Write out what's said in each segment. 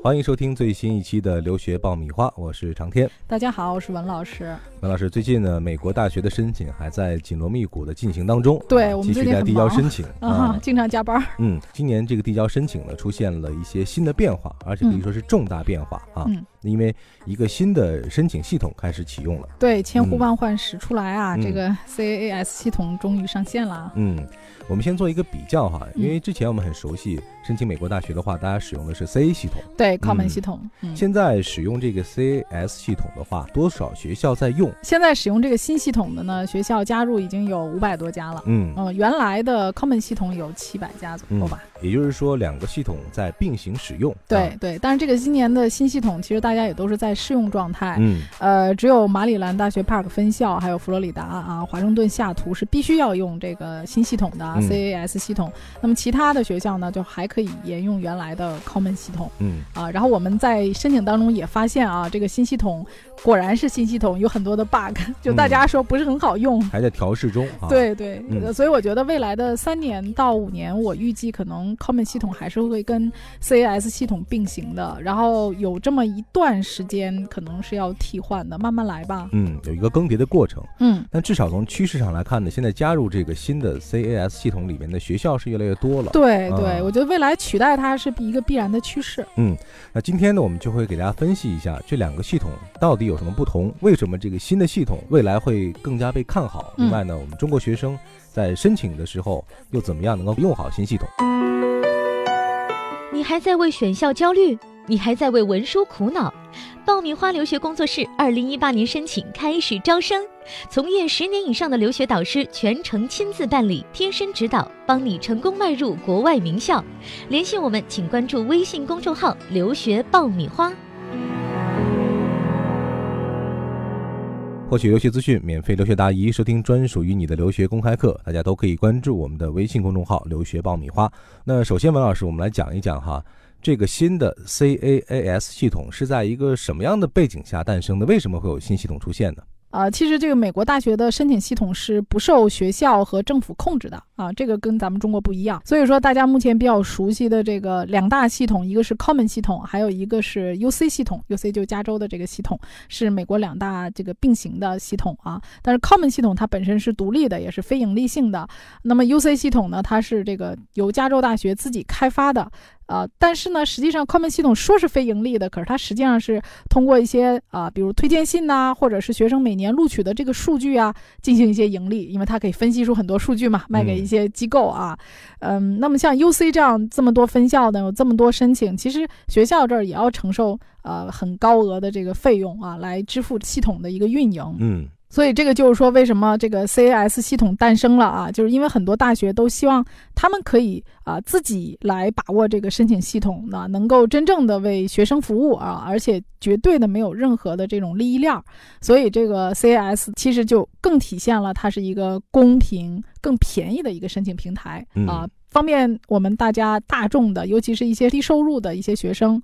欢迎收听最新一期的留学爆米花，我是长天。大家好，我是文老师。文老师，最近呢，美国大学的申请还在紧锣密鼓的进行当中，对我们继续在递交申请 啊，经常加班。嗯，今年这个递交申请呢，出现了一些新的变化，而且可以说是重大变化啊。嗯，因为一个新的申请系统开始启用了。对，千呼万唤始出来啊，这个 CAAS 系统终于上线了。嗯，我们先做一个比较哈，因为之前我们很熟悉。申请美国大学的话，大家使用的是 C A 系统，对，Common 系统。现在使用这个 C A S 系统的话，多少学校在用？现在使用这个新系统的呢，学校加入已经有五百多家了。嗯，呃，原来的 Common 系统有七百家左右吧。也就是说，两个系统在并行使用。对对，但是这个今年的新系统，其实大家也都是在试用状态。嗯，呃，只有马里兰大学 Park 分校，还有佛罗里达啊，华盛顿下图是必须要用这个新系统的啊 C A S 系统。那么其他的学校呢，就还可以。可以沿用原来的 Common 系统，嗯啊，然后我们在申请当中也发现啊，这个新系统果然是新系统，有很多的 bug，就大家说不是很好用，还在调试中。对对，所以我觉得未来的三年到五年，我预计可能 Common 系统还是会跟 CAS 系统并行的，然后有这么一段时间可能是要替换的，慢慢来吧。嗯，有一个更迭的过程。嗯，但至少从趋势上来看呢，现在加入这个新的 CAS 系统里面的学校是越来越多了。对对，我觉得未来。来取代它是一个必然的趋势。嗯，那今天呢，我们就会给大家分析一下这两个系统到底有什么不同，为什么这个新的系统未来会更加被看好。另外呢，我们中国学生在申请的时候又怎么样能够用好新系统？你还在为选校焦虑？你还在为文书苦恼？爆米花留学工作室二零一八年申请开始招生，从业十年以上的留学导师全程亲自办理，贴身指导，帮你成功迈入国外名校。联系我们，请关注微信公众号“留学爆米花”，获取留学资讯，免费留学答疑，收听专属于你的留学公开课。大家都可以关注我们的微信公众号“留学爆米花”。那首先，文老师，我们来讲一讲哈。这个新的 CAAS 系统是在一个什么样的背景下诞生的？为什么会有新系统出现呢？啊，其实这个美国大学的申请系统是不受学校和政府控制的啊，这个跟咱们中国不一样。所以说，大家目前比较熟悉的这个两大系统，一个是 Common 系统，还有一个是 UC 系统。UC 就加州的这个系统是美国两大这个并行的系统啊。但是 Common 系统它本身是独立的，也是非盈利性的。那么 UC 系统呢，它是这个由加州大学自己开发的。啊，但是呢，实际上 Common 系统说是非盈利的，可是它实际上是通过一些啊，比如推荐信呐，或者是学生每年录取的这个数据啊，进行一些盈利，因为它可以分析出很多数据嘛，卖给一些机构啊。嗯，那么像 UC 这样这么多分校呢，有这么多申请，其实学校这儿也要承受呃很高额的这个费用啊，来支付系统的一个运营。嗯。所以这个就是说，为什么这个 CAS 系统诞生了啊？就是因为很多大学都希望他们可以啊自己来把握这个申请系统呢，能够真正的为学生服务啊，而且绝对的没有任何的这种利益链。所以这个 CAS 其实就更体现了它是一个公平、更便宜的一个申请平台啊。方便我们大家大众的，尤其是一些低收入的一些学生，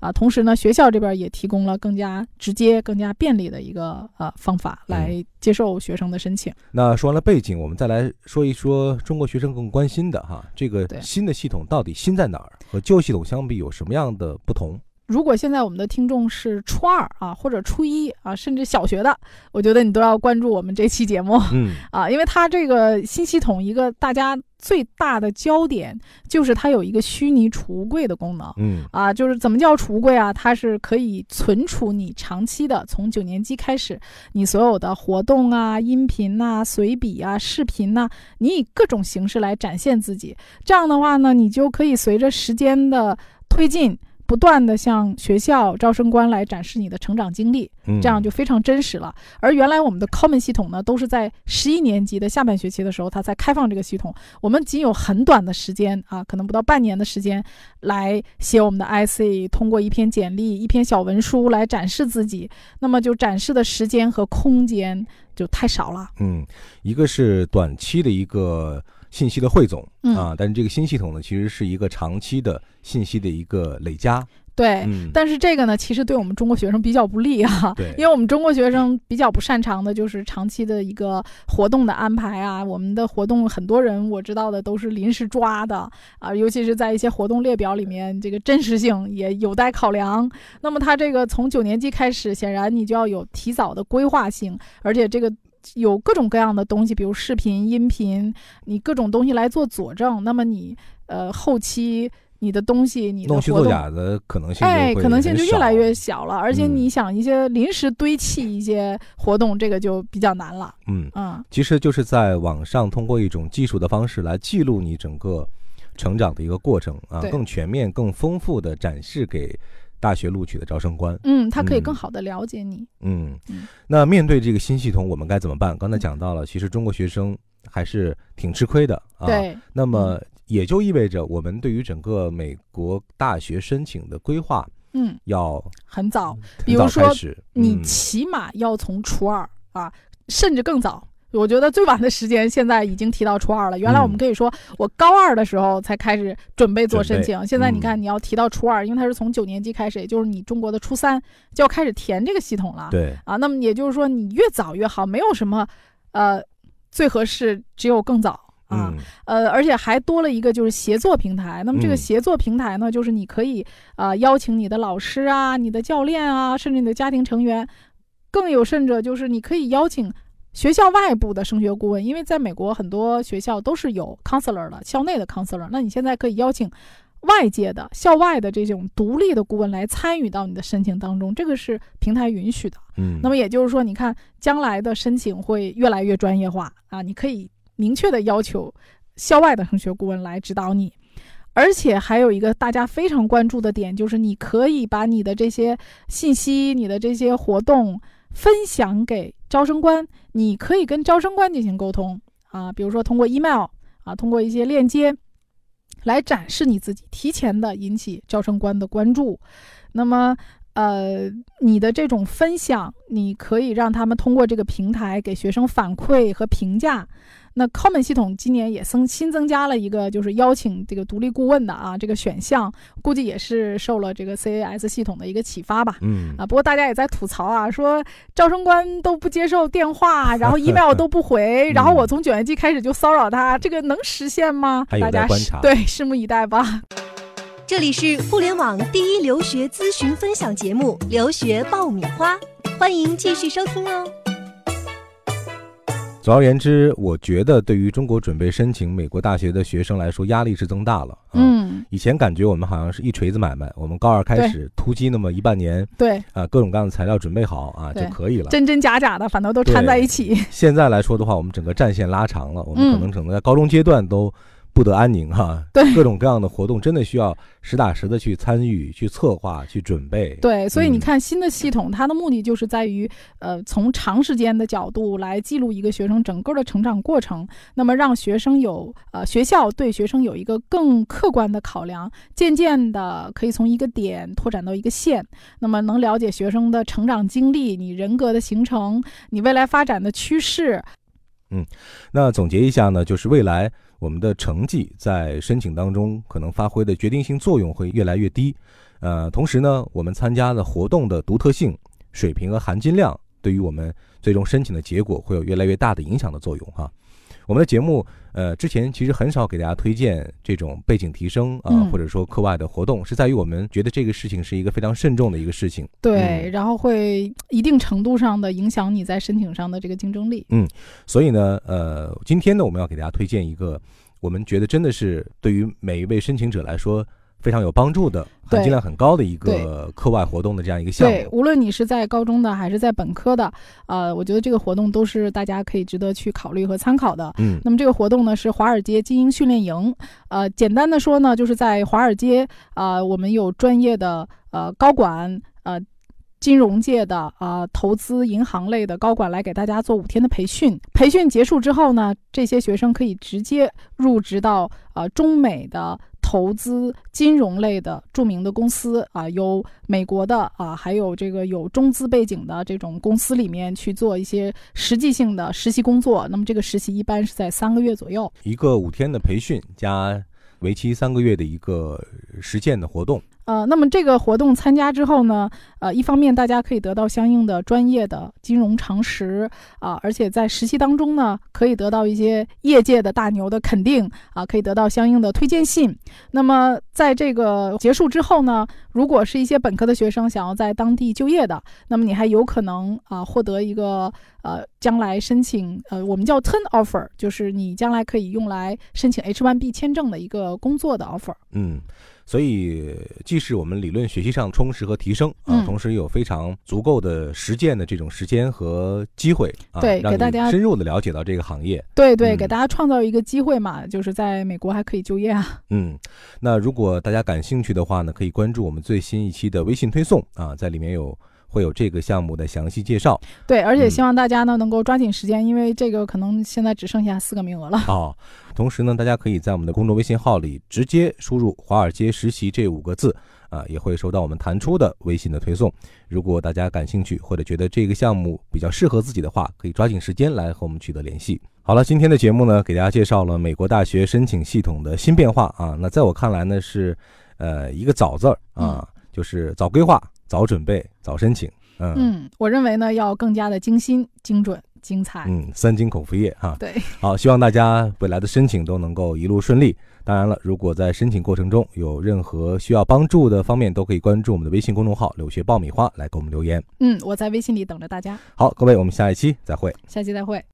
啊，同时呢，学校这边也提供了更加直接、更加便利的一个呃方法来接受学生的申请。那说完了背景，我们再来说一说中国学生更关心的哈，这个新的系统到底新在哪儿？和旧系统相比有什么样的不同？如果现在我们的听众是初二啊，或者初一啊，甚至小学的，我觉得你都要关注我们这期节目，嗯啊，因为它这个新系统一个大家最大的焦点就是它有一个虚拟储物柜的功能，嗯啊，就是怎么叫储物柜啊？它是可以存储你长期的，从九年级开始，你所有的活动啊、音频呐、随笔啊、视频呐，你以各种形式来展现自己，这样的话呢，你就可以随着时间的推进。不断的向学校招生官来展示你的成长经历，这样就非常真实了。而原来我们的 Common 系统呢，都是在十一年级的下半学期的时候，它才开放这个系统。我们仅有很短的时间啊，可能不到半年的时间，来写我们的 IC，通过一篇简历、一篇小文书来展示自己。那么就展示的时间和空间就太少了。嗯，一个是短期的一个。信息的汇总啊，但是这个新系统呢，其实是一个长期的信息的一个累加。对，嗯，但是这个呢，其实对我们中国学生比较不利啊，对 因为我们中国学生比较不擅长的就是长期的一个活动的安排啊。我们的活动很多人我知道的都是临时抓的啊，尤其是在一些活动列表里面，这个真实性也有待考量。那么它这个从九年级开始，显然你就要有提早的规划性，而且这个。有各种各样的东西，比如视频、音频，你各种东西来做佐证。那么你呃后期你的东西，你的弄虚作假的可能性哎，可能性就越来越小了。而且嗯你想一些临时堆砌一些活动，这个就比较难了。嗯，嗯，其实就是在网上通过一种技术的方式来记录你整个成长的一个过程啊，更全面、更丰富的展示给大学录取的招生官。嗯，他可以嗯更好的了解你。嗯嗯，那面对这个新系统，我们该怎么办？刚才讲到了，其实中国学生还是挺吃亏的啊。。对，那么也就意味着，我们对于整个美国大学申请的规划嗯，要很早，比如说你嗯起码要从初二啊，甚至更早。我觉得最晚的时间现在已经提到初二了。原来我们嗯可以说，我高二的时候才开始准备做申请，现在你嗯看你要提到初二，因为它是从九年级开始，也就是你中国的初三就要开始填这个系统了。对，啊，那么也就是说，你越早越好，没有什么，呃，最合适，只有更早啊。嗯呃，而且还多了一个就是协作平台。那么这个嗯协作平台呢，就是你可以啊、呃邀请你的老师啊、你的教练啊，甚至你的家庭成员，更有甚者就是你可以邀请。学校外部的升学顾问，因为在美国很多学校都是有 counselor 的，校内的 counselor，那你现在可以邀请外界的、校外的这种独立的顾问来参与到你的申请当中，这个是平台允许的。嗯，那么也就是说，你看将来的申请会越来越专业化啊，你可以明确的要求校外的升学顾问来指导你。而且还有一个大家非常关注的点，就是你可以把你的这些信息、你的这些活动分享给招生官，你可以跟招生官进行沟通啊，比如说通过 email 啊，通过一些链接来展示你自己，提前的引起招生官的关注。那么呃，你的这种分享，你可以让他们通过这个平台给学生反馈和评价。那 Common 系统今年也增新增加了一个，就是邀请这个独立顾问的啊这个选项，估计也是受了这个 CAS 系统的一个启发吧。嗯啊，不过大家也在吐槽啊，说招生官都不接受电话，然后 email 都不回，然后我从九年级开始就骚扰他，这个能实现吗？大家对拭目以待吧。这里是互联网第一留学咨询分享节目《留学爆米花》，欢迎继续收听哦。总而言之，我觉得对于中国准备申请美国大学的学生来说，压力是增大了。啊、，嗯，以前感觉我们好像是一锤子买卖，我们高二开始突击那么一半年对，啊，各种各样的材料准备好啊就可以了。真真假假的，反倒都掺在一起。现在来说的话，我们整个战线拉长了，我们嗯可能整个在高中阶段都不得安宁哈。对各种各样的活动真的需要实打实的去参与、去策划、去准备。对，所以你嗯看新的系统，它的目的就是在于，呃，从长时间的角度来记录一个学生整个的成长过程，那么让学生有呃学校对学生有一个更客观的考量，渐渐的可以从一个点拓展到一个线，那么能了解学生的成长经历、你人格的形成、你未来发展的趋势。嗯那总结一下呢，就是未来我们的成绩在申请当中可能发挥的决定性作用会越来越低。呃，同时呢，我们参加的活动的独特性、水平和含金量，对于我们最终申请的结果会有越来越大的影响的作用哈。我们的节目，呃，之前其实很少给大家推荐这种背景提升啊、嗯或者说课外的活动，是在于我们觉得这个事情是一个非常慎重的一个事情。对，嗯然后会一定程度上的影响你在申请上的这个竞争力。嗯所以呢，呃，今天呢，我们要给大家推荐一个我们觉得真的是对于每一位申请者来说非常有帮助的、含金量很高的一个课外活动的这样一个项目对，无论你是在高中的还是在本科的，呃，我觉得这个活动都是大家可以值得去考虑和参考的。嗯那么这个活动呢是华尔街精英训练营，呃，简单的说呢，就是在华尔街啊、我们有专业的呃高管呃。金融界的啊、投资银行类的高管来给大家做五天的培训。培训结束之后呢，这些学生可以直接入职到呃中美的投资金融类的著名的公司啊、有美国的啊、还有这个有中资背景的这种公司里面去做一些实际性的实习工作。那么这个实习一般是在三个月左右。一个五天的培训加为期三个月的一个实践的活动。呃，那么这个活动参加之后呢，呃，一方面大家可以得到相应的专业的金融常识啊，而且在实习当中呢，可以得到一些业界的大牛的肯定啊，可以得到相应的推荐信。那么在这个结束之后呢，如果是一些本科的学生想要在当地就业的，那么你还有可能啊获得一个呃将来申请呃我们叫 turn offer，就是你将来可以用来申请 H1B 签证的一个工作的 offer。嗯。所以，既是我们理论学习上充实和提升啊，同时有非常足够的实践的这种时间和机会啊，对，给大家深入的了解到这个行业。对对，给大家创造一个机会嘛，就是在美国还可以就业啊。嗯，那如果大家感兴趣的话呢，可以关注我们最新一期的微信推送啊，在里面有。会有这个项目的详细介绍，对，而且希望大家呢能够抓紧时间，因为这个可能现在只剩下四个名额了。哦，同时呢，大家可以在我们的公众微信号里直接输入“华尔街实习”这五个字，啊，也会收到我们弹出的微信的推送。如果大家感兴趣或者觉得这个项目比较适合自己的话，可以抓紧时间来和我们取得联系。好了，今天的节目呢，给大家介绍了美国大学申请系统的新变化啊。那在我看来呢，是呃一个早字儿啊，就是早规划。早准备，早申请。嗯嗯，我认为呢，要更加的精心、精准、精彩。嗯，三金口服液哈。对，好，希望大家未来的申请都能够一路顺利。当然了，如果在申请过程中有任何需要帮助的方面，都可以关注我们的微信公众号“留学爆米花”来给我们留言。嗯，我在微信里等着大家。好，各位，我们下一期再会。下期再会。